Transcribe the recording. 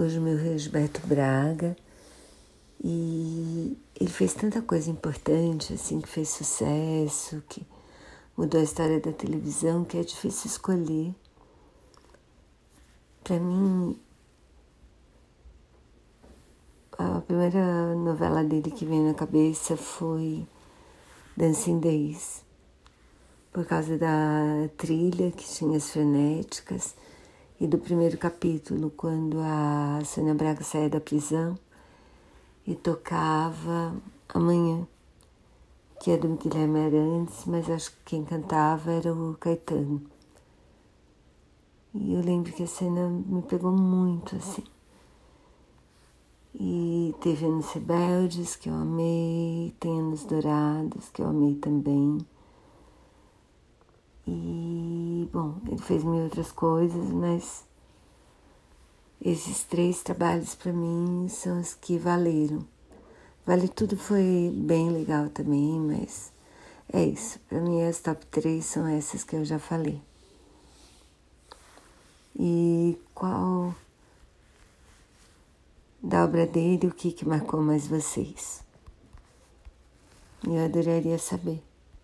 Hoje o meu rei Gilberto Braga e ele fez tanta coisa importante, assim, que fez sucesso, que mudou a história da televisão, que é difícil escolher. Para mim, a primeira novela dele que veio na cabeça foi Dancing Days, por causa da trilha que tinha as frenéticas e do primeiro capítulo, quando a Sônia Braga saía da prisão e tocava Amanhã, que é do Guilherme Arantes, mas acho que quem cantava era o Caetano. E eu lembro que a cena me pegou muito assim. E teve Anos Rebeldes, que eu amei, tem Anos Dourados, que eu amei também. Bom, ele fez mil outras coisas, mas esses três trabalhos para mim são os que valeram. Vale Tudo foi bem legal também, mas é isso. Para mim, as top três são essas que eu já falei. E qual da obra dele, o que, que marcou mais vocês? Eu adoraria saber.